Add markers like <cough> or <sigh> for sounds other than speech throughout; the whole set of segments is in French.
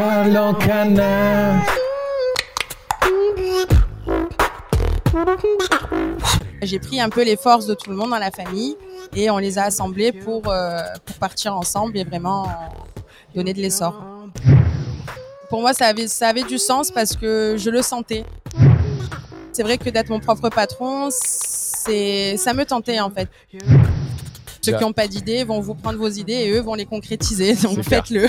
Canard. J'ai pris un peu les forces de tout le monde dans la famille et on les a assemblés pour, euh, pour partir ensemble et vraiment donner de l'essor. Pour moi, ça avait, ça avait du sens parce que je le sentais. C'est vrai que d'être mon propre patron, c'est, ça me tentait en fait. Ceux qui n'ont pas d'idées vont vous prendre vos idées et eux vont les concrétiser. <laughs> Donc faites-le.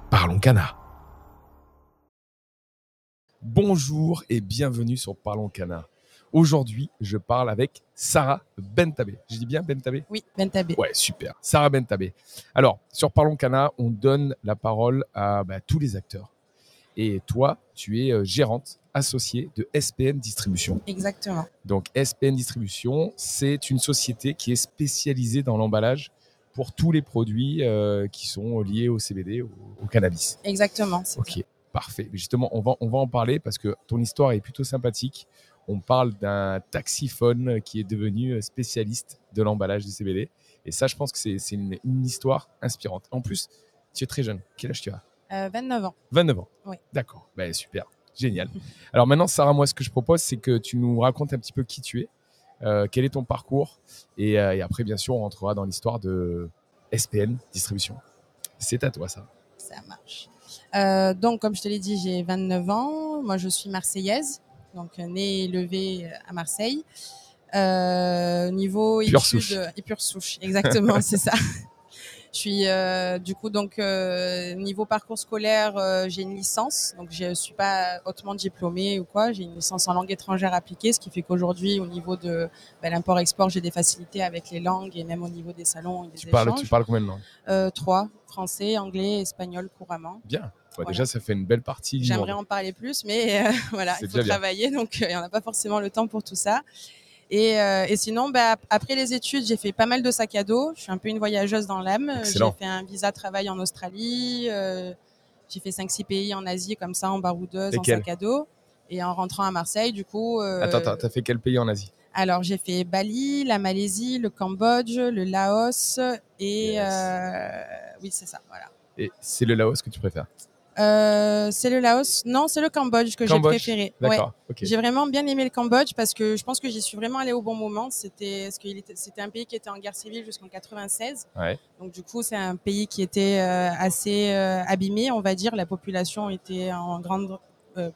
Parlons Cana. Bonjour et bienvenue sur Parlons Cana. Aujourd'hui, je parle avec Sarah Bentabé. Je dis bien Bentabé? Oui, Bentabé. Ouais, super. Sarah Bentabé. Alors, sur Parlons Cana, on donne la parole à bah, tous les acteurs. Et toi, tu es euh, gérante associée de SPN Distribution. Exactement. Donc, SPN Distribution, c'est une société qui est spécialisée dans l'emballage pour tous les produits euh, qui sont liés au CBD, au, au cannabis. Exactement. Ok, parfait. Justement, on va, on va en parler parce que ton histoire est plutôt sympathique. On parle d'un taxiphone qui est devenu euh, spécialiste de l'emballage du CBD. Et ça, je pense que c'est une, une histoire inspirante. En plus, tu es très jeune. Quel âge tu as? Euh, 29 ans. 29 ans. Oui. D'accord. Ben, super. Génial. Alors maintenant, Sarah, moi, ce que je propose, c'est que tu nous racontes un petit peu qui tu es, euh, quel est ton parcours? Et, euh, et après, bien sûr, on rentrera dans l'histoire de SPN Distribution. C'est à toi, ça. Ça marche. Euh, donc, comme je te l'ai dit, j'ai 29 ans. Moi, je suis marseillaise, donc euh, née et élevée euh, à Marseille. Euh, niveau Pure études souche. et pure souche, exactement, <laughs> c'est ça. Je suis euh, du coup donc euh, niveau parcours scolaire, euh, j'ai une licence, donc je suis pas hautement diplômée ou quoi. J'ai une licence en langue étrangère appliquée, ce qui fait qu'aujourd'hui, au niveau de ben, l'import-export, j'ai des facilités avec les langues et même au niveau des salons et des Tu échanges. parles, tu parles combien de langues? Euh, trois français, anglais, espagnol couramment. Bien. Ouais, Voilà. Déjà, ça fait une belle partie. J'aimerais en parler plus, mais euh, <laughs> voilà, il faut bien. travailler, donc euh, il n'y en a pas forcément le temps pour tout ça. Et, euh, et sinon, bah, après les études, j'ai fait pas mal de sacs à dos. Je suis un peu une voyageuse dans l'âme. Euh, J'ai fait un visa travail en Australie. euh, j'ai fait 5-6 pays en Asie comme ça, en baroudeuse, en sac à dos. Et en rentrant à Marseille, du coup. Attends, attends, t'as fait quel pays en Asie? alors, j'ai fait Bali, la Malaisie, le Cambodge, le Laos et. Yes. euh, oui, c'est ça, voilà. Et c'est le Laos que tu préfères? Euh, c'est le Laos Non, c'est le Cambodge que j'ai préféré. Ouais. J'ai vraiment bien aimé le Cambodge parce que je pense que j'y suis vraiment allée au bon moment. C'était c'était un pays qui était en guerre civile jusqu'en 96. Ouais. Donc du coup, c'est un pays qui était euh, assez euh, abîmé, on va dire. La population était en grande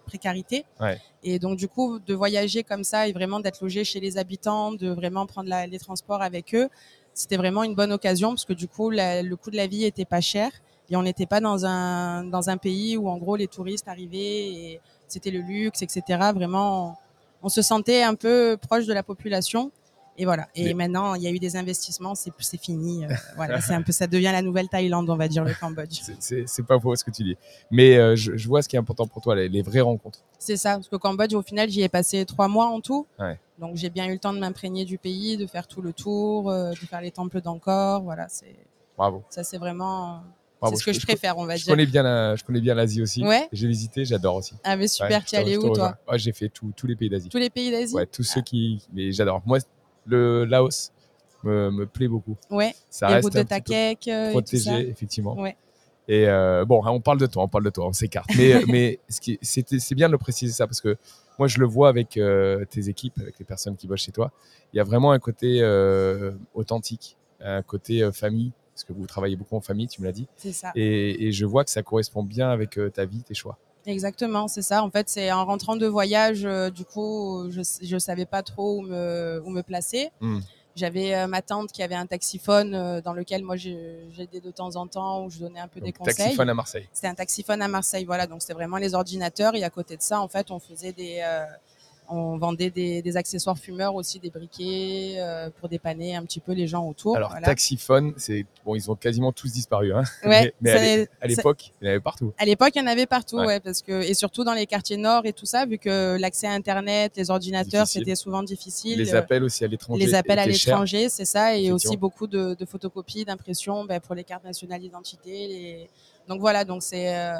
précarité. Ouais. Et donc du coup, de voyager comme ça et vraiment d'être logé chez les habitants, de vraiment prendre la- les transports avec eux, c'était vraiment une bonne occasion parce que du coup, la- le coût de la vie était pas cher et on n'était pas dans un dans un pays où en gros les touristes arrivaient et c'était le luxe, etc. Vraiment, on, on se sentait un peu proche de la population. Et voilà. Et Mais- maintenant, il y a eu des investissements, c'est c'est fini. euh, <laughs> voilà, c'est un peu, ça devient la nouvelle Thaïlande, on va dire le <laughs> Cambodge. C'est- pas faux ce que tu dis. Mais euh, je, je vois ce qui est important pour toi, les, les vraies rencontres. C'est ça, parce qu'au Cambodge, au final, j'y ai passé trois mois en tout. Ouais. Donc j'ai bien eu le temps de m'imprégner du pays, de faire tout le tour, euh, de faire les temples d'Angkor. Voilà, c'est Bravo. ça, c'est vraiment. C'est ce que je, préfère, on va Je dire. connais bien la- je connais bien l'Asie aussi. Ouais. J'ai visité, j'adore aussi. Ah mais super, Ouais, tu es allé où toi Ouais, J'ai fait tout- tous les pays d'Asie. Tous les pays d'Asie Ouais, tous ceux qui. Mais j'adore. Moi, le Laos me, me plaît beaucoup. Ouais. Ça les reste routes de Takek, euh, protégé, effectivement. Ouais. Et euh, bon, on parle de toi, on parle de toi, on s'écarte. Mais, mais ce qui- c'était- c'est bien de le préciser ça parce que moi, je le vois avec euh, tes équipes, avec les personnes qui bossent chez toi. Il y a vraiment un côté euh, authentique, un côté euh, famille, parce que vous travaillez beaucoup en famille, tu me l'as dit. C'est ça. Et, et je vois que ça correspond bien avec euh, ta vie, tes choix. Exactement, c'est ça. En fait, c'est en rentrant de voyage, euh, du coup, je je savais pas trop où me où me placer. Hmm. J'avais euh, ma tante qui avait un taxiphone euh, dans lequel moi j'ai- j'aidais de temps en temps où je donnais un peu des Donc, conseils. taxiphone à Marseille. C'était un taxiphone à Marseille, voilà. Donc c'était vraiment les ordinateurs et à côté de ça, en fait, on faisait des euh, on vendait des, des accessoires fumeurs aussi, des briquets euh, pour dépanner un petit peu les gens autour. Alors, voilà. taxiphone, c'est bon, ils ont quasiment tous disparu. Hein. Ouais, mais à l'époque, il y en avait partout. À l'époque, il y en avait partout, Ouais. ouais. parce que et surtout dans les quartiers nord et tout ça, vu que l'accès à Internet, les ordinateurs, c'était souvent difficile. Les appels aussi à l'étranger. les appels à l'étranger, c'est ça, et aussi beaucoup de, de photocopies, d'impressions ben, pour les cartes nationales d'identité. les- Donc voilà, donc c'est euh,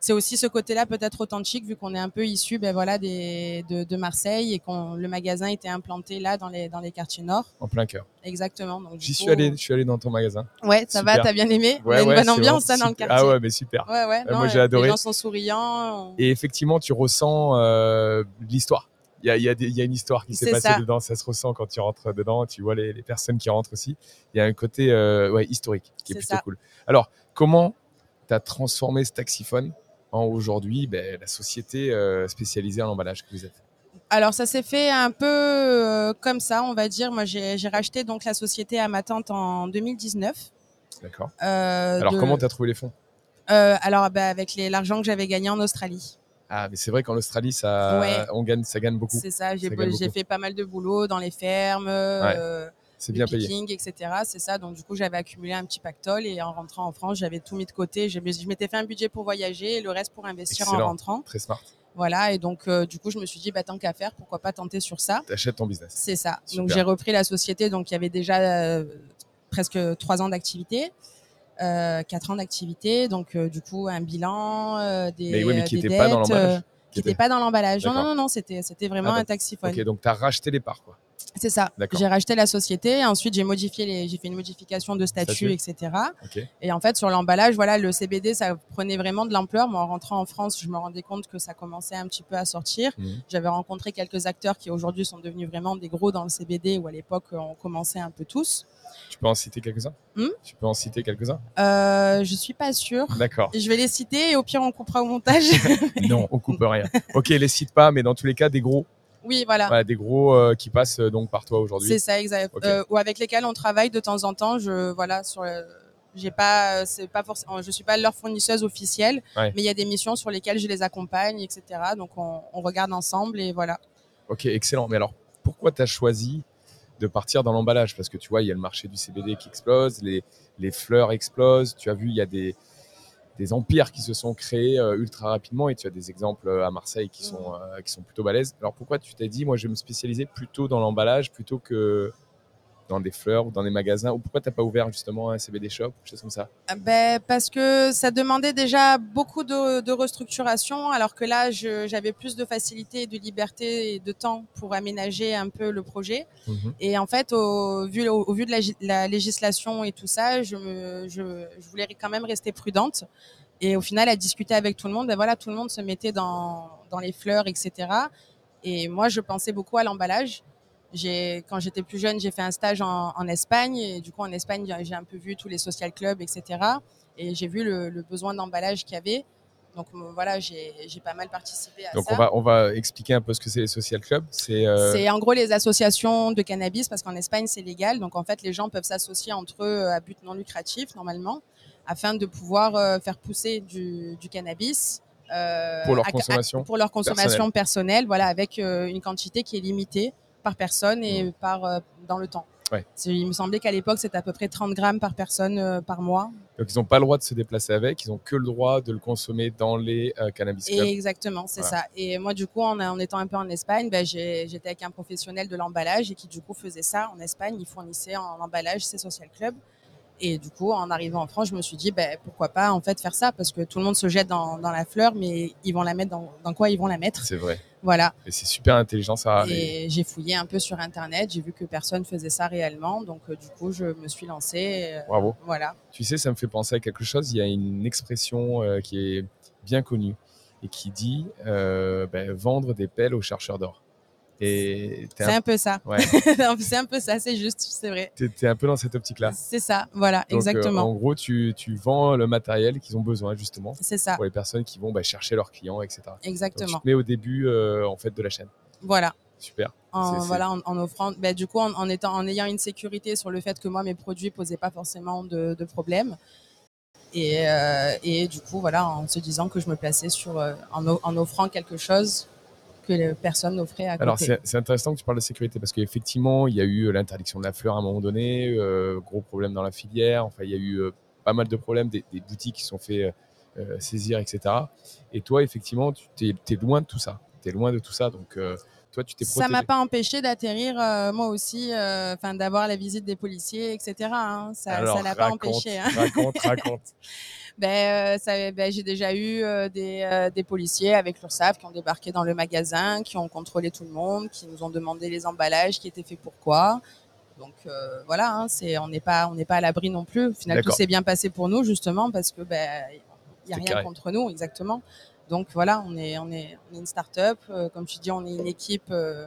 c'est aussi ce côté-là peut-être authentique vu qu'on est un peu issu ben voilà des de, de Marseille et qu'on le magasin était implanté là dans les dans les quartiers nord. En plein cœur. Exactement. J'y suis allé, je suis allé dans ton magasin. Ouais, ça va, t'as bien aimé? Ouais, Il y a une ouais, bonne c'est ambiance ça vraiment dans le quartier. Ah ouais, mais super. Ouais, ouais. Euh, non, moi, j'ai euh, adoré. Les gens sont souriants. Et effectivement, tu ressens euh, l'histoire. Il y a, il y, a des- il y a une histoire qui s'est passée ça. dedans, ça se ressent quand tu rentres dedans, tu vois les, les personnes qui rentrent aussi. Il y a un côté euh, ouais, historique qui est, plutôt ça. cool. Alors, comment tu as transformé ce taxiphone en aujourd'hui ben, la société euh, spécialisée en emballage que vous êtes Alors ça s'est fait un peu euh, comme ça, on va dire. Moi, j'ai racheté donc la société à ma tante en 2019. D'accord. Euh, Alors, de- comment tu as trouvé les fonds? Euh, Alors, bah, avec l'argent que j'avais gagné en Australie. Ah, mais c'est vrai qu'en Australie, ça, Ouais. on gagne, ça gagne beaucoup. C'est ça. J'ai fait pas mal de boulot dans les fermes, C'est bien payé. picking, etc. C'est ça. Donc du coup, j'avais accumulé un petit pactole et en rentrant en France, j'avais tout mis de côté. Je m'étais fait un budget pour voyager et le reste pour investir en rentrant. Très smart. Voilà. Et donc euh, du coup, je me suis dit, bah tant qu'à faire, pourquoi pas tenter sur ça? Tu achètes ton business. C'est ça. Super. Donc j'ai repris la société, donc il y avait déjà euh, presque trois ans d'activité, euh, quatre ans d'activité, donc du coup un bilan, des, Mais oui, mais qui n'était pas dans l'emballage. qui n'était pas dans l'emballage. Non, non, non, c'était c'était vraiment Ah, un taxiphone. Ok, donc tu as racheté les parts. Quoi. C'est ça. J'ai racheté la société, ensuite j'ai modifié les, j'ai fait une modification de statut, etc. Et en fait sur l'emballage, voilà, le CBD ça prenait vraiment de l'ampleur. Moi en rentrant en France, je me rendais compte que ça commençait un petit peu à sortir. Mhm. J'avais rencontré quelques acteurs qui aujourd'hui sont devenus vraiment des gros dans le CBD, où à l'époque on commençait un peu tous. Tu peux en citer quelques-uns? Hmm Tu peux en citer quelques-uns? Euh, je suis pas sûre. D'accord. Je vais les citer et au pire on coupera au montage. <laughs> Non, on coupe rien. Ok, les cite pas, mais dans tous les cas, des gros, oui, voilà. voilà, des gros euh, qui passent euh, donc par toi aujourd'hui. C'est ça, exact. Euh, ou avec lesquels on travaille de temps en temps. Je voilà sur. J'ai pas, c'est pas forcément, je suis pas leur fournisseuse officielle, Ouais. mais il y a des missions sur lesquelles je les accompagne, etc. Donc on, on regarde ensemble et voilà. Ok, excellent. Mais alors, pourquoi tu as choisi de partir dans l'emballage? Parce que tu vois, il y a le marché du CBD qui explose, les, les fleurs explosent. Tu as vu, il y a des, des empires qui se sont créés euh, ultra rapidement et tu as des exemples euh, à Marseille qui sont, euh, qui sont plutôt balèzes. Alors pourquoi tu t'es dit, moi, je vais me spécialiser plutôt dans l'emballage plutôt que dans des fleurs ou dans des magasins Ou pourquoi tu n'as pas ouvert justement un CBD shop ou quelque chose comme ça? Ah Ben, parce que ça demandait déjà beaucoup de, de restructuration, alors que là, j'avais plus de facilité, de liberté et de temps pour aménager un peu le projet. Mhm. Et en fait, au vu, au, au vu de la, gi- la législation et tout ça, je, me, je, je voulais quand même rester prudente. Et au final, à discuter avec tout le monde, ben voilà, tout le monde se mettait dans, dans les fleurs, etc. Et moi, je pensais beaucoup à l'emballage. J'ai, quand j'étais plus jeune, j'ai fait un stage en, en Espagne. Et du coup, en Espagne, j'ai- un peu vu tous les social clubs, etc. Et j'ai vu le, le besoin d'emballage qu'il y avait. Donc euh, voilà, j'ai j'ai pas mal participé à Donc ça. on va, on va expliquer un peu ce que c'est les social clubs. C'est euh, C'est en gros les associations de cannabis parce qu'en Espagne c'est légal. Donc en fait les gens peuvent s'associer entre eux à but non lucratif normalement afin de pouvoir euh, faire pousser du, du cannabis. euh, Pour leur à- à- consommation pour leur consommation personnelle, voilà, avec euh, une quantité qui est limitée par personne et par euh, dans le temps. Ouais. Il me semblait qu'à l'époque c'était à peu près 30 grammes par personne euh, par mois. donc ils n'ont pas le droit de se déplacer avec, ils ont que le droit de le consommer dans les euh, cannabis clubs. Et exactement, c'est Voilà. ça. Et moi, du coup, en, en étant un peu en Espagne, ben, j'étais avec un professionnel de l'emballage et qui, du coup, faisait ça en Espagne. Il fournissait en emballage ses social clubs. Et du coup, en arrivant en France, je me suis dit, ben, pourquoi pas en fait faire ça? Parce que tout le monde se jette dans, dans la fleur, mais ils vont la mettre dans, dans quoi ils vont la mettre C'est vrai. Voilà. Et c'est super intelligent ça. Et j'ai fouillé un peu sur internet, j'ai vu que personne faisait ça réellement, donc euh, du coup je me suis lancée. euh, Bravo. voilà. Tu sais, ça me fait penser à quelque chose. Il y a une expression euh, qui est bien connue et qui dit ben, vendre des pelles aux chercheurs d'or. Et C'est un, un peu ça. ouais, <laughs> c'est un peu ça, c'est juste, c'est vrai. t'es- t'es un peu dans cette optique-là. C'est ça, voilà, Donc, euh, exactement. en gros, tu, tu vends le matériel qu'ils ont besoin justement C'est ça, pour les personnes qui vont bah, chercher leurs clients, etc. Donc, tu exactement. te mets au début euh, en fait de la chaîne. Voilà. Super. En, voilà, en, en offrant, ben, du coup, en, en étant, en ayant une sécurité sur le fait que moi, mes produits posaient pas forcément de, de problème. Et, euh, et du coup, voilà, en se disant que je me plaçais sur, en offrant quelque chose que personnes n'offraient à côté. Alors c'est intéressant que tu parles de sécurité parce qu'effectivement il y a eu l'interdiction de la fleur à un moment donné, euh, gros problème dans la filière, enfin il y a eu euh, pas mal de problèmes, des, des boutiques qui sont fait euh, saisir, etc. Et toi effectivement tu es, loin de tout ça, tu es loin de tout ça, donc euh, toi tu t'es ça m'a pas empêché d'atterrir euh, moi aussi, euh, enfin d'avoir la visite des policiers, etc. hein. Ça, ça l'a pas empêché. hein. raconte, raconte. <laughs> Ben, euh, ben, j'ai déjà eu des, des policiers avec l'URSSAF qui ont débarqué dans le magasin, qui ont contrôlé tout le monde, qui nous ont demandé les emballages, qui étaient faits pourquoi. Donc voilà, hein, c'est, on n'est pas, on n'est pas à l'abri non plus. Au final, tout s'est bien passé pour nous justement parce que ben, il y a rien carré. contre nous exactement. Donc voilà, on est, on est, on est une start-up. euh, comme tu dis, on est une équipe. euh,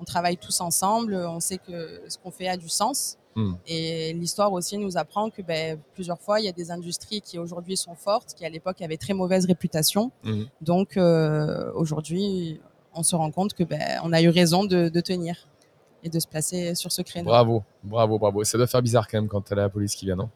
on travaille tous ensemble. On sait que ce qu'on fait a du sens. Hmm. Et l'histoire aussi nous apprend que ben, plusieurs fois, il y a des industries qui aujourd'hui sont fortes, qui à l'époque avaient très mauvaise réputation. Mhm. Donc euh, aujourd'hui, on se rend compte que ben, on a eu raison de, de tenir et de se placer sur ce créneau. Bravo, bravo, bravo. Ça doit faire bizarre quand même quand t'as la police qui vient, non?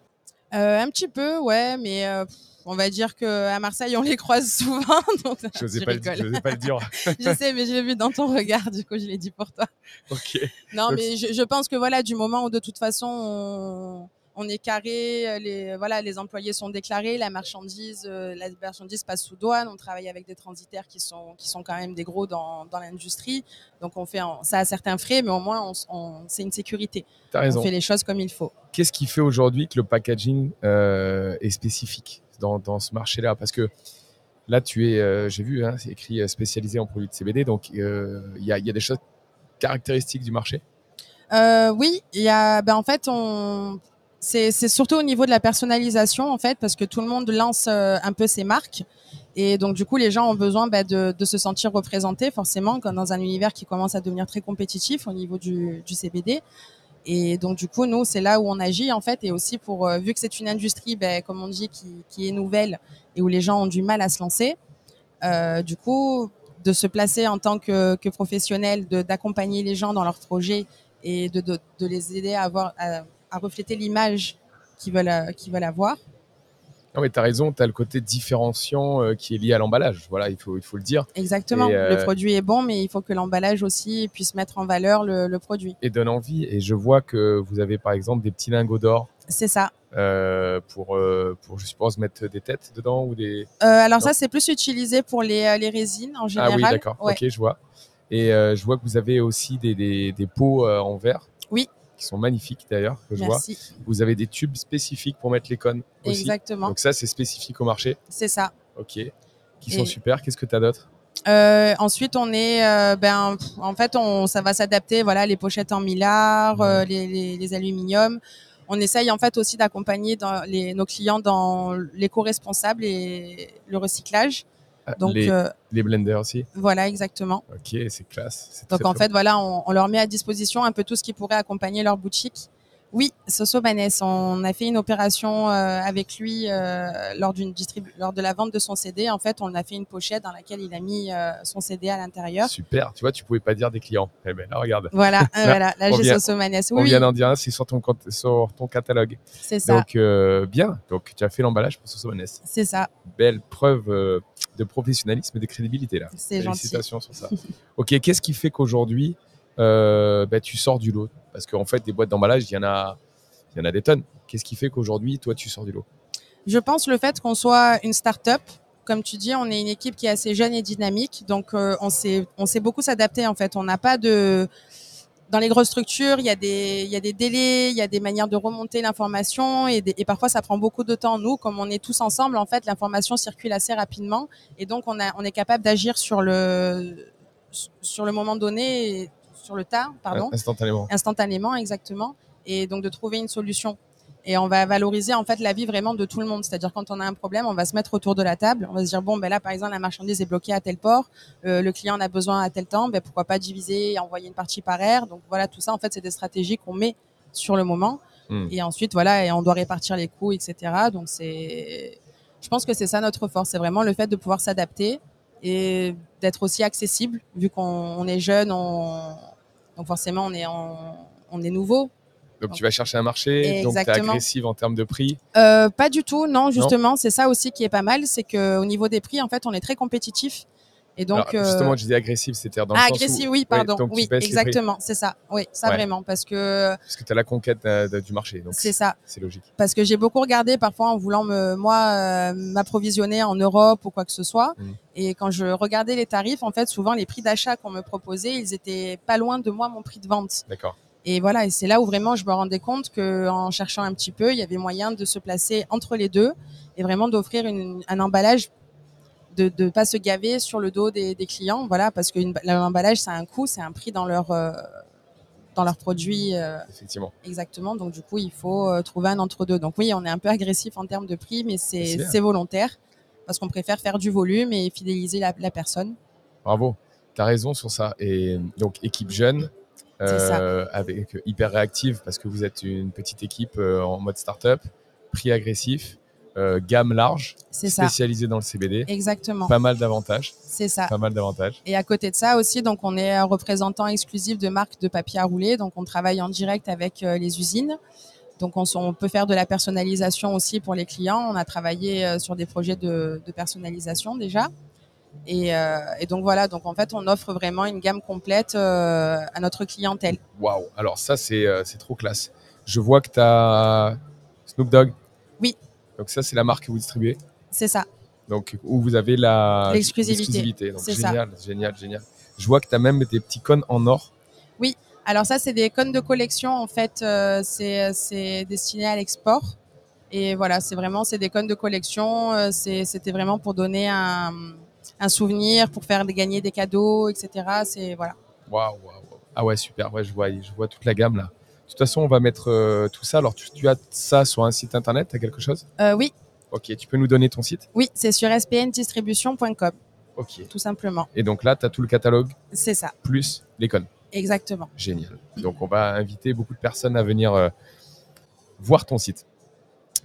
Euh, un petit peu, ouais, mais euh, on va dire qu'à Marseille, on les croise souvent. <laughs> donc Je n'osais pas, pas le dire. <laughs> je sais, mais je l'ai vu dans ton regard, du coup, je l'ai dit pour toi. ok. Non, Donc- mais je, je pense que voilà, du moment où de toute façon on, on est carré, euh, les voilà, les employés sont déclarés, la marchandise, euh, la marchandise passe sous douane. On travaille avec des transitaires qui sont qui sont quand même des gros dans, dans l'industrie. Donc on fait ça a certains frais, mais au moins on, c'est une sécurité. T'as raison. On fait les choses comme il faut. qu'est-ce qui fait aujourd'hui que le packaging euh, est spécifique dans, dans ce marché-là? Parce que là, tu es, euh, j'ai vu, hein, c'est écrit spécialisé en produits de CBD, donc euh, il y, a, y a des choses caractéristiques du marché? Euh, oui, il y a, ben en fait, on, c'est, surtout au niveau de la personnalisation en fait, parce que tout le monde lance euh, un peu ses marques, et donc du coup, les gens ont besoin ben, de, se sentir représentés forcément, dans un univers qui commence à devenir très compétitif au niveau du, CBD. Et donc du coup, nous, c'est là où on agit en fait, et aussi pour euh, vu que c'est une industrie, ben, comme on dit, qui, est nouvelle et où les gens ont du mal à se lancer. Euh, du coup, de se placer en tant que, professionnel, d'accompagner les gens dans leurs projets et de, les aider à, avoir, à refléter l'image qu'ils veulent, euh, qu'ils veulent avoir. Non, mais tu as raison, tu as le côté différenciant euh, qui est lié à l'emballage. Voilà, il faut, il faut le dire. Exactement. Et, euh, Le produit est bon, mais il faut que l'emballage aussi puisse mettre en valeur le, le produit. Et donne envie. Et je vois que vous avez par exemple des petits lingots d'or C'est ça. euh, pour, pour, je suppose, mettre des têtes dedans ou des. Alors Non. ça, c'est plus utilisé pour les, les résines en Ah général. oui, d'accord. Ouais. Ok, je vois. Et je vois que vous avez aussi des, des, des pots en verre. Oui. Qui sont magnifiques d'ailleurs, que je vois. Vous avez des tubes spécifiques pour mettre les cônes aussi. Exactement. Donc ça, c'est spécifique au marché. C'est ça. Ok. Qui sont Et- super. Qu'est-ce que tu as d'autre? Euh, ensuite, on est, euh, ben, pff, en fait, on, ça va s'adapter. Voilà, les pochettes en millard, euh, les, les, les aluminiums. On essaye en fait aussi d'accompagner nos clients dans l'éco-responsable et le recyclage. Ah, Donc les, euh, les blenders aussi. voilà, exactement. Ok, c'est classe. Donc en fait, voilà, on, on leur met à disposition un peu tout ce qui pourrait accompagner leur boutique. Oui, Soso Banès, on a fait une opération euh, avec lui euh, lors d'une lors de la vente de son CD. En fait, on a fait une pochette dans laquelle il a mis euh, son CD à l'intérieur. Super. Tu vois, tu pouvais pas dire des clients. Eh ben là, regarde. Voilà, euh, <laughs> voilà, là on j'ai Soso Manès. On Oui, vient d'en dire un, c'est sur ton, sur ton catalogue. c'est ça, Donc, euh, bien. Donc, tu as fait l'emballage pour Sosomanes. c'est ça. Belle preuve de professionnalisme et de crédibilité, là. C'est gentil. Félicitations sur ça. <laughs> ok, qu'est-ce qui fait qu'aujourd'hui, bah, tu sors du lot Parce qu'en fait, des boîtes d'emballage, il y en a, y en a des tonnes. Qu'est-ce qui fait qu'aujourd'hui, toi, tu sors du lot? Je pense le fait qu'on soit une start-up, comme tu dis, on est une équipe qui est assez jeune et dynamique, donc euh, on sait on beaucoup s'adapter en fait. On n'a pas de dans les grosses structures, il y a des y a des délais, il y a des manières de remonter l'information et, parfois ça prend beaucoup de temps. Nous, comme on est tous ensemble, en fait, l'information circule assez rapidement et donc on a on est capable d'agir sur le sur le moment donné, sur le tas, pardon, Instantanément. instantanément, exactement, et donc de trouver une solution. Et on va valoriser en fait la vie vraiment de tout le monde. C'est-à-dire quand on a un problème, on va se mettre autour de la table. On va se dire bon ben là par exemple la marchandise est bloquée à tel port, euh, le client en a besoin à tel temps, ben pourquoi pas diviser et envoyer une partie par air. Donc voilà tout ça en fait c'est des stratégies qu'on met sur le moment. Hmm. Et ensuite voilà et on doit répartir les coûts etc. Donc c'est, je pense que c'est ça notre force, c'est vraiment le fait de pouvoir s'adapter et d'être aussi accessible vu qu'on on est jeune, on... donc forcément on est on, on est nouveau. Donc tu vas chercher un marché, donc tu es Exactement. agressive en termes de prix. Euh, pas du tout, non, justement, c'est ça aussi qui est pas mal, c'est que au niveau des prix, en fait, on est très compétitif. Et donc, Alors, euh, justement, je disais agressive, c'était dans le ah, sens où- agressif, oui, pardon, oui, exactement, c'est ça, oui, ça Ouais. vraiment, parce que Parce que tu as la conquête euh, du marché, donc c'est ça, c'est logique. parce que j'ai beaucoup regardé parfois en voulant me, moi, euh, m'approvisionner en Europe ou quoi que ce soit, Mm. et quand je regardais les tarifs, en fait, souvent les prix d'achat qu'on me proposait, ils étaient pas loin de moi mon prix de vente. D'accord. Et voilà, et c'est là où vraiment je me rendais compte que en cherchant un petit peu, il y avait moyen de se placer entre les deux et vraiment d'offrir un emballage, de ne pas se gaver sur le dos des, des clients, voilà, parce que l'emballage ça a un coût, c'est un prix dans leur euh, dans leurs produits euh, Effectivement. exactement. Donc du coup, il faut euh, trouver un entre deux. Donc oui, on est un peu agressif en termes de prix, mais C'est c'est c'est volontaire parce qu'on préfère faire du volume et fidéliser la, la personne. Bravo. Tu as raison sur ça. Et donc, équipe jeune, C'est avec hyper réactive parce que vous êtes une petite équipe en mode startup, prix agressif, euh, gamme large, ça, spécialisée dans le CBD. exactement. Pas mal d'avantages. C'est ça. Pas mal d'avantages. Et à côté de ça aussi, donc on est un représentant exclusif de marques de papier à rouler. Donc on travaille en direct avec euh, les usines. Donc on, peut faire de la personnalisation aussi pour les clients. On a travaillé euh, sur des projets de, de personnalisation déjà. Et, euh, et donc voilà, donc en fait on offre vraiment une gamme complète euh, à notre clientèle. Waouh. Alors, ça, c'est euh, c'est trop classe. Je vois que tu as Snoop Dogg. Oui. Donc, ça, c'est la marque que vous distribuez. C'est ça. Donc, où vous avez la L'exclusivité. Donc, C'est ça. génial, génial, génial. Je vois que tu as même des petits cônes en or. Alors ça, c'est des cônes de collection. En fait, euh, c'est c'est destiné à l'export. Et voilà, c'est vraiment c'est des cônes de collection. Euh, C'était vraiment pour donner un, un souvenir, pour faire gagner des cadeaux, etc. C'est voilà. Waouh, waouh, waouh. Ah ouais, super. Ouais, je vois, je vois toute la gamme là. De toute façon, on va mettre euh, tout ça. Alors, tu, tu as ça sur un site internet, tu as quelque chose? Euh, oui, Ok, tu peux nous donner ton site? Oui, c'est sur spndistribution.com, Ok. tout simplement. Et donc là, tu as tout le catalogue C'est ça, plus cônes. exactement. Génial. Donc, on va inviter beaucoup de personnes à venir euh, voir ton site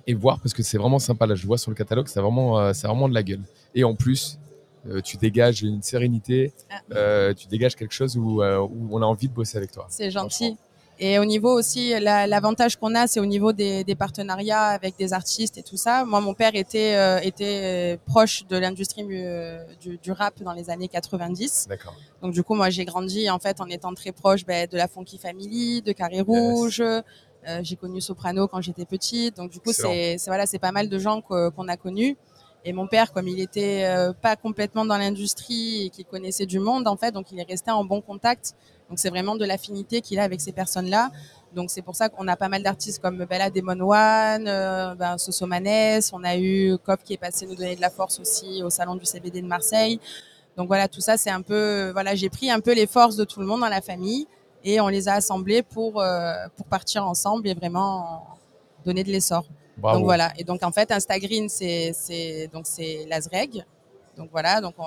et voir parce que c'est vraiment sympa. Là, je vois sur le catalogue, c'est vraiment, c'est vraiment de la gueule. Et en plus, euh, tu dégages une sérénité, Ah. euh, tu dégages quelque chose où, euh, où on a envie de bosser avec toi. C'est gentil. Et au niveau aussi, la- l'avantage qu'on a, c'est au niveau des, des partenariats avec des artistes et tout ça. Moi, mon père était, euh, était euh, proche de l'industrie euh, du, du rap dans les années 90. D'accord. Donc du coup, moi, j'ai grandi en fait en étant très proche ben, de la Funky Family, de Carré Rouge. Euh, j'ai connu Soprano quand j'étais petite. Donc du coup, c'est voilà, pas mal de gens qu'on a connus. Et mon père, comme il était euh, pas complètement dans l'industrie et qu'il connaissait du monde, en fait, donc il est resté en bon contact. Donc c'est vraiment de l'affinité qu'il a avec ces personnes-là. Donc c'est pour ça qu'on a pas mal d'artistes comme Bella Demon One, euh, ben, Soso Manès, on a eu Cop qui est passé nous donner de la force aussi au salon du CBD de Marseille. Donc voilà, tout ça c'est un peu, voilà, j'ai pris un peu les forces de tout le monde dans la famille et on les a assemblés pour euh, pour partir ensemble et vraiment donner de l'essor. Donc voilà. Et donc en fait, Instagreen, c'est c'est donc c'est Lazreg. Donc voilà, donc on-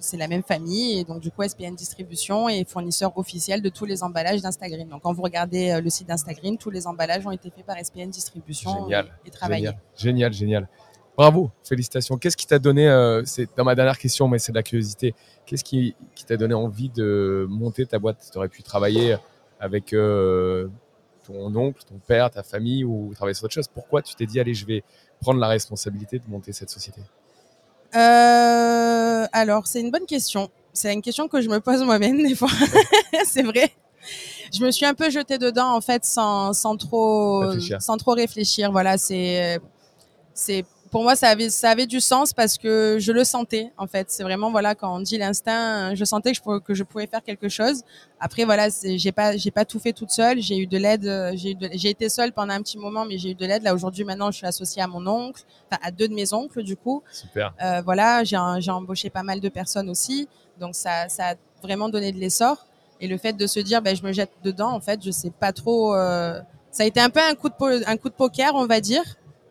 c'est la même famille et donc du coup SPN Distribution est fournisseur officiel de tous les emballages d'Instagreen. Donc quand vous regardez euh, le site d'Instagreen, tous les emballages ont été faits par SPN Distribution Génial. et travaillés. Génial, génial, génial. Bravo, félicitations. Qu'est-ce qui t'a donné, euh, c'est dans ma dernière question, mais c'est de la curiosité, qu'est-ce qui, qui t'a donné envie de monter ta boîte? Tu aurais pu travailler avec euh, ton oncle, ton père, ta famille ou travailler sur autre chose. Pourquoi tu t'es dit, allez, je vais prendre la responsabilité de monter cette société? Euh, alors, c'est une bonne question. C'est une question que je me pose moi-même des fois. <laughs> c'est vrai. Je me suis un peu jetée dedans en fait sans, sans trop Réfléchir. sans trop réfléchir. Voilà, c'est c'est pour moi ça avait ça avait du sens parce que je le sentais en fait. C'est vraiment voilà quand on dit l'instinct, je sentais que je pouvais, que je pouvais faire quelque chose. Après voilà, j'ai pas j'ai pas tout fait toute seule. J'ai eu de l'aide. euh, J'ai j'ai été seule pendant un petit moment, mais j'ai eu de l'aide. Là aujourd'hui maintenant, je suis associée à mon oncle, enfin à deux de mes oncles du coup. Super. Euh, voilà, j'ai j'ai embauché pas mal de personnes aussi. Donc ça, ça, vraiment donner de l'essor. Et le fait de se dire, ben, je me jette dedans, en fait, je sais pas trop. euh, ça a été un peu un coup de, un coup de poker, on va dire.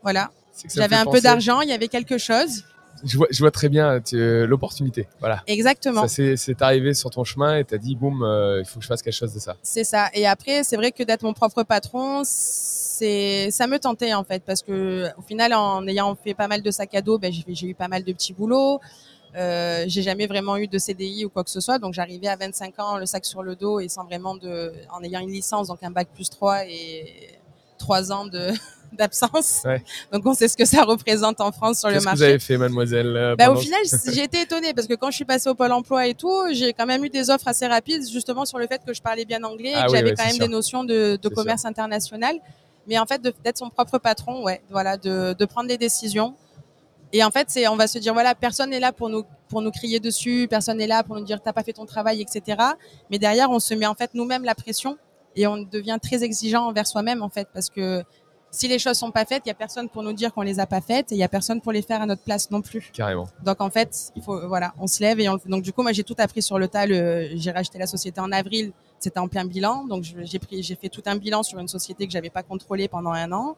Voilà. J'avais un peu d'argent, il y avait quelque chose. Je vois, je vois très bien tu- euh, l'opportunité. Voilà. Exactement. C'est arrivé sur ton chemin et t'as dit, boum, euh, il faut que je fasse quelque chose de ça. C'est ça. Et après, c'est vrai que d'être mon propre patron, c'est, ça me tentait en fait, parce que au final, en ayant fait pas mal de sacs à dos, ben, j'ai, j'ai eu pas mal de petits boulots. Euh, j'ai jamais vraiment eu de CDI ou quoi que ce soit, donc j'arrivais à 25 ans, le sac sur le dos et sans vraiment de, en ayant une licence, donc un bac plus 3 et 3 ans de, d'absence. Ouais. Donc on sait ce que ça représente en France sur le Qu'est-ce que marché. vous avez fait, mademoiselle euh, Bah, au final, <laughs> j'ai été étonnée parce que quand je suis passée au Pôle emploi et tout, j'ai quand même eu des offres assez rapides justement sur le fait que je parlais bien anglais et Ah que oui, j'avais ouais, quand même sûr. des notions de, commerce international. Mais en fait, d'être son propre patron, ouais, voilà, de, de prendre des décisions. Et en fait, c'est, on va se dire, voilà, personne n'est là pour nous, pour nous crier dessus, personne n'est là pour nous dire, t'as pas fait ton travail, etc. Mais derrière, on se met en fait nous-mêmes la pression et on devient très exigeant envers soi-même, en fait, parce que si les choses sont pas faites, il y a personne pour nous dire qu'on les a pas faites et il y a personne pour les faire à notre place non plus. Carrément. Donc en fait, il faut voilà, on se lève et on, donc du coup moi j'ai tout appris sur le tas. J'ai racheté la société en avril, c'était en plein bilan, donc j'ai pris, j'ai fait tout un bilan sur une société que j'avais pas contrôlée pendant un an.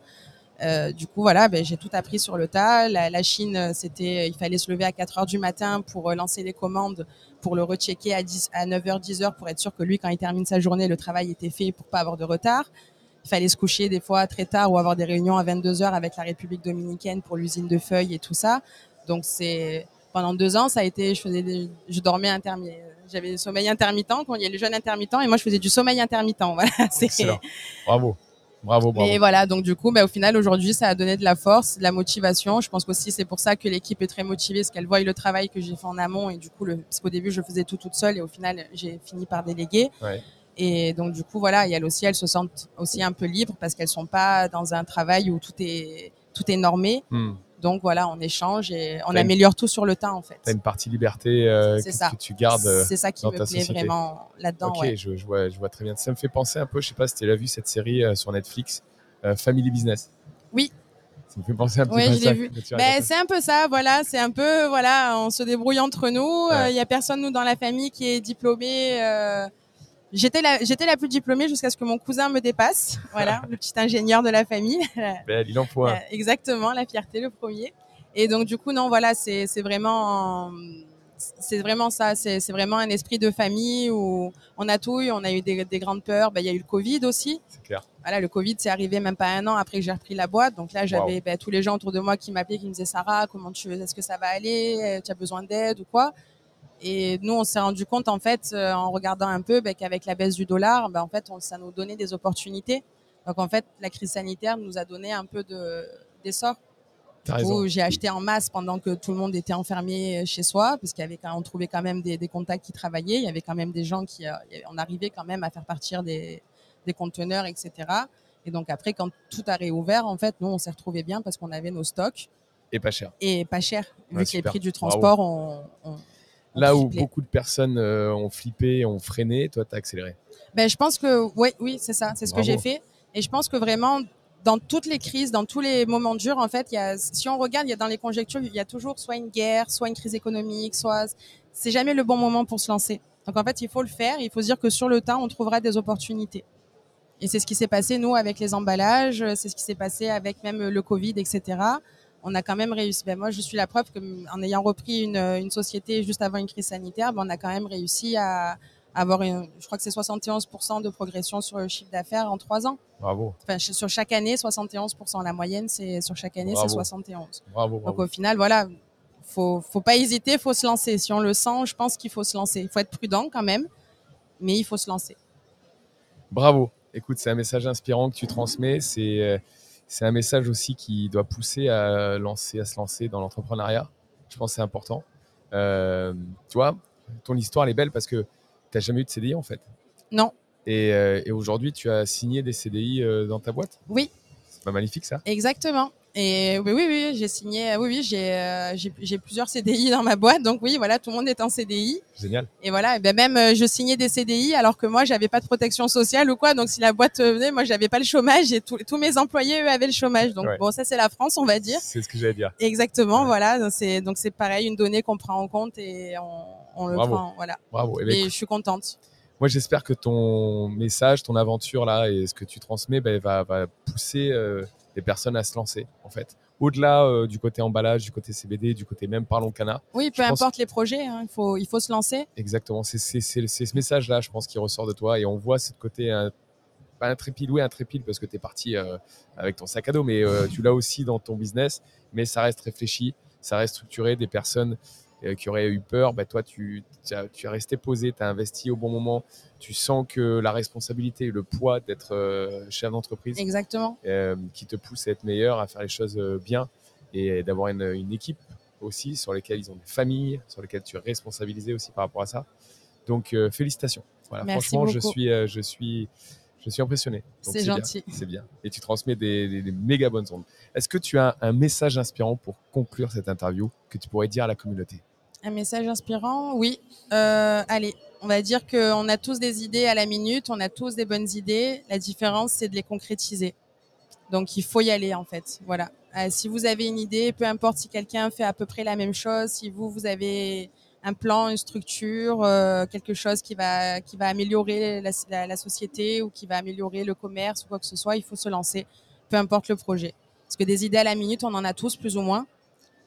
Euh, du coup voilà, ben, j'ai tout appris sur le tas. La, la Chine, c'était, il fallait se lever à 4 heures du matin pour euh, lancer les commandes, pour le rechecker à 10, à 9 h 10 heures pour être sûr que lui quand il termine sa journée, le travail était fait pour pas avoir de retard. Il fallait se coucher des fois très tard ou avoir des réunions à 22 heures avec la République dominicaine pour l'usine de feuilles et tout ça. Donc c'est pendant deux ans, ça a été, je faisais, des- je dormais intermittent, j'avais le sommeil intermittent quand il y a les jeunes intermittents et moi je faisais du sommeil intermittent. <laughs> Voilà. Excellent. Bravo. Bravo, bravo. Et voilà, donc du coup, bah, au final, aujourd'hui, ça a donné de la force, de la motivation. Je pense qu'aussi, c'est pour ça que l'équipe est très motivée, parce qu'elle voit le travail que j'ai fait en amont. Et du coup, le, parce qu'au début, je faisais tout toute seule, et au final, j'ai fini par déléguer. Ouais. Et donc, du coup, voilà, et elles aussi, elles se sentent aussi un peu libres, parce qu'elles sont pas dans un travail où tout est, tout est normé. Hmm. Donc voilà, on échange et on une- améliore tout sur le tas, en fait. T'as une partie liberté euh, que, ça. que tu gardes. euh, C'est ça qui dans me ta plaît société. vraiment là-dedans, ok, ouais. je, je vois, je vois très bien. Ça me fait penser un peu, je sais pas si tu as vu cette série euh, sur Netflix, Family Business. Oui. Ça me fait penser un petit Ouais, peu je l'ai vu. tu Ben, racontes. c'est un peu ça, voilà, c'est un peu, voilà, on se débrouille entre nous. Il Ouais. y a personne nous dans la famille qui est diplômé. euh, J'étais la, j'étais la plus diplômée jusqu'à ce que mon cousin me dépasse. Voilà, <laughs> le petit ingénieur de la famille. Belle, il en faut Exactement, la fierté, le premier. Et donc du coup, non, voilà, c'est c'est vraiment, c'est vraiment ça. C'est c'est vraiment un esprit de famille où on a tout eu. On a eu des, des grandes peurs. Ben, Il y a eu le Covid aussi C'est clair. voilà, le Covid, c'est arrivé même pas un an après que j'ai repris la boîte. Donc là, j'avais ben, tous les gens autour de moi qui m'appelaient, qui me disaient Sarah, comment tu, est-ce que ça va aller? Euh, Tu as besoin d'aide ou quoi? Et nous, on s'est rendu compte en fait, euh, en regardant un peu, ben, qu'avec la baisse du dollar, ben, en fait, on, ça nous donnait des opportunités. Donc en fait, la crise sanitaire nous a donné un peu de d'essor. Coup, j'ai acheté en masse pendant que tout le monde était enfermé chez soi, parce qu'il y avait quand on trouvait quand même des, des contacts qui travaillaient. Il y avait quand même des gens qui, euh, on arrivait quand même à faire partir des, des conteneurs, etc. Et donc après, quand tout a réouvert, en fait, nous, on s'est retrouvés bien parce qu'on avait nos stocks Et pas cher. et pas cher. Vu Ouais, que les prix du transport ont, ont Là où beaucoup de personnes euh, ont flippé, ont freiné, toi, t'as accéléré. Ben, je pense que oui, oui, c'est ça, c'est ce que j'ai fait. Et je pense que vraiment, dans toutes les crises, dans tous les moments durs, en fait, il y a, si on regarde, il y a dans les conjectures, il y a toujours soit une guerre, soit une crise économique, soit c'est jamais le bon moment pour se lancer. Donc en fait, il faut le faire. Il faut se dire que sur le tas, on trouvera des opportunités. Et c'est ce qui s'est passé nous avec les emballages, c'est ce qui s'est passé avec même le Covid, etc. On a quand même réussi. Ben moi, je suis la preuve que en ayant repris une, une société juste avant une crise sanitaire, ben on a quand même réussi à avoir une, je crois que c'est 71% de progression sur le chiffre d'affaires en trois ans. Bravo, Enfin, sur chaque année, 71%. La moyenne, c'est sur chaque année, c'est Bravo. 71. bravo, Donc bravo. au final, voilà, faut faut pas hésiter, faut se lancer. Si on le sent, je pense qu'il faut se lancer. Il faut être prudent quand même, mais il faut se lancer. Bravo. Écoute, c'est un message inspirant que tu transmets. C'est euh, c'est un message aussi qui doit pousser à lancer, à se lancer dans l'entrepreneuriat. Je pense que c'est important. Euh, tu vois, ton histoire elle est belle parce que tu n'as jamais eu de CDI en fait. Non, Et, euh, et aujourd'hui, tu as signé des CDI euh, dans ta boîte? oui, C'est pas magnifique ça? Exactement. Et oui, oui, oui, j'ai signé. Oui, oui, j'ai, euh, plusieurs CDI dans ma boîte. Donc oui, voilà, tout le monde est en CDI. Génial. Et voilà, et ben même euh, je signais des CDI alors que moi j'avais pas de protection sociale ou quoi. Donc si la boîte euh, venait, moi j'avais pas le chômage et tous tous mes employés eux avaient le chômage. Donc Ouais. bon, ça c'est la France, on va dire. C'est ce que j'allais dire. Exactement, Ouais. voilà. Donc c'est donc c'est pareil, une donnée qu'on prend en compte et on, on le Bravo. prend, voilà. Bravo. Eh ben, Et écoute, je suis contente. moi, j'espère que ton message, ton aventure là et ce que tu transmets ben, va, va pousser euh, les personnes à se lancer, en fait. Au-delà euh, du côté emballage, du côté CBD, du côté même Parlons Cana. Oui, peu pense- importe les projets, hein, il faut il faut se lancer. Exactement. C'est ce message-là, je pense, qui ressort de toi. Et on voit ce côté, euh, pas intrépide, oui, intrépide, parce que tu es parti euh, avec ton sac à dos, mais euh, tu l'as aussi dans ton business. Mais ça reste réfléchi, ça reste structuré. Des personnes qui auraient eu peur, bah, toi, tu, tu as, tu es resté posé, tu as investi au bon moment. Tu sens que la responsabilité et le poids d'être euh, chef d'entreprise Exactement. euh, qui te pousse à être meilleur, à faire les choses euh, bien et d'avoir une, une équipe aussi sur lesquelles ils ont des familles, sur lesquelles tu es responsabilisé aussi par rapport à ça. Donc euh, félicitations. Voilà, Merci franchement, je suis, euh, je suis, je suis impressionné. C'est gentil. C'est bien. Et tu transmets des, des- des méga bonnes ondes. Est-ce que tu as un message inspirant pour conclure cette interview que tu pourrais dire à la communauté? Un message inspirant, oui. Euh, allez, on va dire qu'on a tous des idées à la minute, on a tous des bonnes idées. La différence, c'est de les concrétiser. Donc, il faut y aller, en fait. Voilà. Euh, si vous avez une idée, peu importe si quelqu'un fait à peu près la même chose, si vous, vous avez un plan, une structure, euh, quelque chose qui va, qui va améliorer la, la- la société ou qui va améliorer le commerce ou quoi que ce soit, il faut se lancer, peu importe le projet. Parce que des idées à la minute, on en a tous plus ou moins,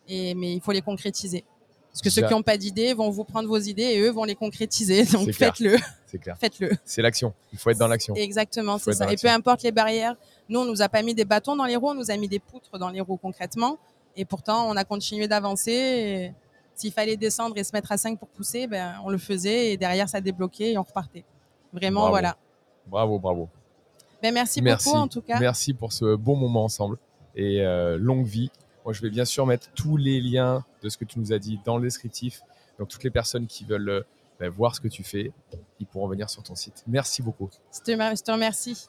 et, mais il faut les concrétiser. Parce que ceux qui n'ont pas d'idées vont vous prendre vos idées et eux vont les concrétiser. Donc faites-le, C'est clair. faites-le. C'est l'action. Il faut être dans l'action. Exactement, c'est ça. Et peu importe les barrières, nous on nous a pas mis des bâtons dans les roues, on nous a mis des poutres dans les roues concrètement. Et pourtant, on a continué d'avancer. et S'il fallait descendre et se mettre à 5 pour pousser, ben on le faisait et derrière ça débloquait et on repartait. Vraiment, Bravo. voilà. Bravo, bravo. Ben merci, Merci. beaucoup en tout cas. Merci pour ce bon moment ensemble et euh, longue vie. Moi, je vais bien sûr mettre tous les liens de ce que tu nous as dit dans le descriptif. Donc, toutes les personnes qui veulent euh, ben, voir ce que tu fais, ils pourront venir sur ton site. Merci beaucoup. Je te remercie.